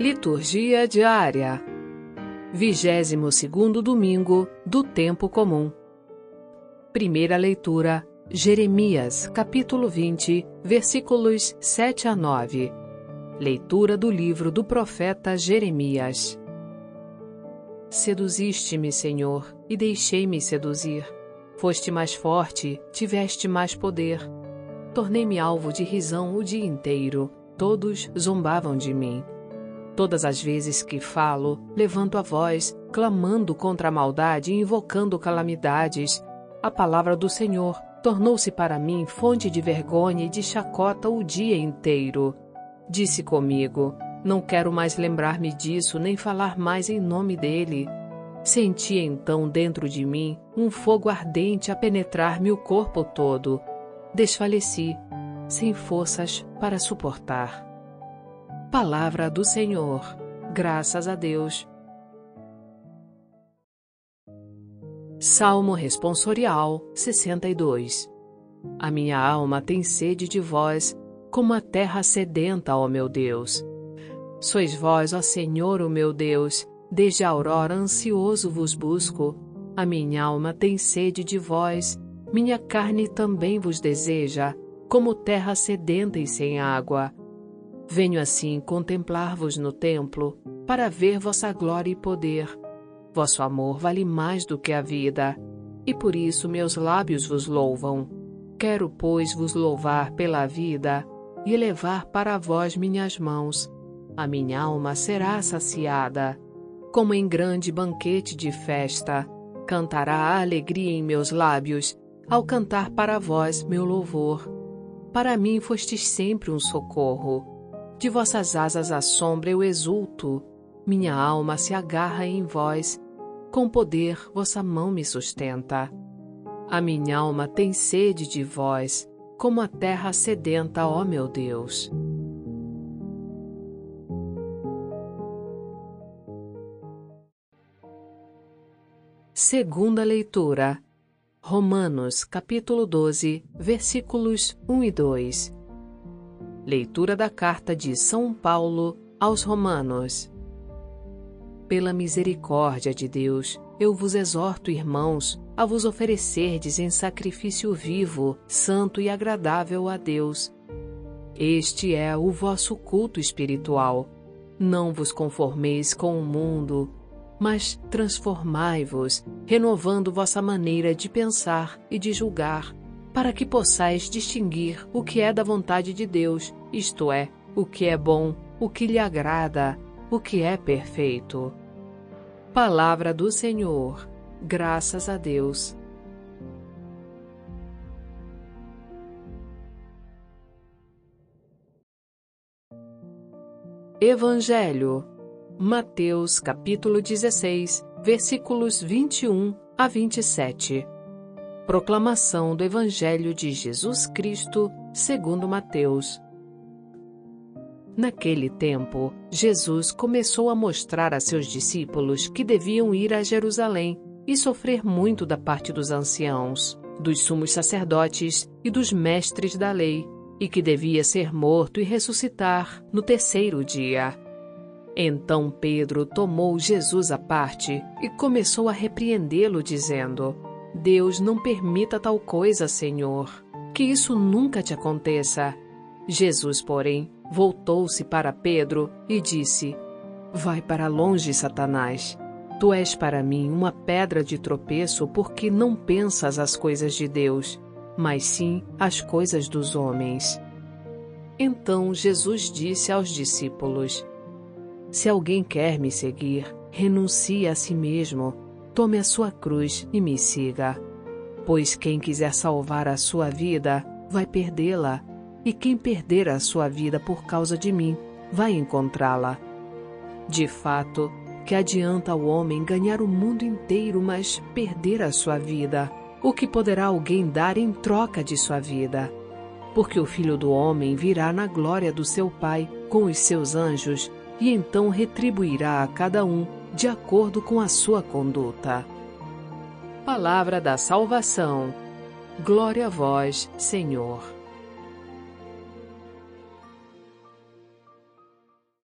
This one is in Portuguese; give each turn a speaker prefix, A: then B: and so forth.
A: Liturgia diária. 22 domingo do tempo comum. Primeira leitura: Jeremias, capítulo 20, versículos 7 a 9. Leitura do livro do profeta Jeremias. Seduziste-me, Senhor, e deixei-me seduzir. Foste mais forte, tiveste mais poder. Tornei-me alvo de risão o dia inteiro. Todos zombavam de mim. Todas as vezes que falo, levanto a voz, clamando contra a maldade e invocando calamidades. A palavra do Senhor tornou-se para mim fonte de vergonha e de chacota o dia inteiro. Disse comigo: Não quero mais lembrar-me disso, nem falar mais em nome dele. Senti então dentro de mim um fogo ardente a penetrar-me o corpo todo. Desfaleci, sem forças para suportar. Palavra do Senhor. Graças a Deus. Salmo Responsorial 62 A minha alma tem sede de vós, como a terra sedenta, ó meu Deus. Sois vós, ó Senhor, o meu Deus, desde a aurora ansioso vos busco. A minha alma tem sede de vós, minha carne também vos deseja, como terra sedenta e sem água Venho assim contemplar-vos no templo, para ver vossa glória e poder. Vosso amor vale mais do que a vida, e por isso meus lábios vos louvam. Quero, pois, vos louvar pela vida e elevar para vós minhas mãos. A minha alma será saciada, como em grande banquete de festa. Cantará a alegria em meus lábios, ao cantar para vós meu louvor. Para mim fostes sempre um socorro de vossas asas à sombra eu exulto, minha alma se agarra em vós, com poder vossa mão me sustenta. A minha alma tem sede de vós, como a terra sedenta, ó meu Deus. Segunda leitura. Romanos, capítulo 12, versículos 1 e 2. Leitura da carta de São Paulo aos Romanos. Pela misericórdia de Deus, eu vos exorto, irmãos, a vos oferecerdes em sacrifício vivo, santo e agradável a Deus. Este é o vosso culto espiritual. Não vos conformeis com o mundo, mas transformai-vos, renovando vossa maneira de pensar e de julgar para que possais distinguir o que é da vontade de Deus, isto é, o que é bom, o que lhe agrada, o que é perfeito. Palavra do Senhor, graças a Deus. Evangelho, Mateus capítulo 16, versículos 21 a 27. Proclamação do Evangelho de Jesus Cristo, segundo Mateus. Naquele tempo, Jesus começou a mostrar a seus discípulos que deviam ir a Jerusalém e sofrer muito da parte dos anciãos, dos sumos sacerdotes e dos mestres da lei, e que devia ser morto e ressuscitar no terceiro dia. Então Pedro tomou Jesus à parte e começou a repreendê-lo, dizendo: Deus não permita tal coisa, Senhor. Que isso nunca te aconteça. Jesus, porém, voltou-se para Pedro e disse: Vai para longe, Satanás. Tu és para mim uma pedra de tropeço porque não pensas as coisas de Deus, mas sim as coisas dos homens. Então Jesus disse aos discípulos: Se alguém quer me seguir, renuncie a si mesmo tome a sua cruz e me siga. Pois quem quiser salvar a sua vida, vai perdê-la, e quem perder a sua vida por causa de mim, vai encontrá-la. De fato, que adianta o homem ganhar o mundo inteiro, mas perder a sua vida? O que poderá alguém dar em troca de sua vida? Porque o filho do homem virá na glória do seu Pai com os seus anjos, e então retribuirá a cada um de acordo com a sua conduta. Palavra da salvação. Glória a vós, Senhor.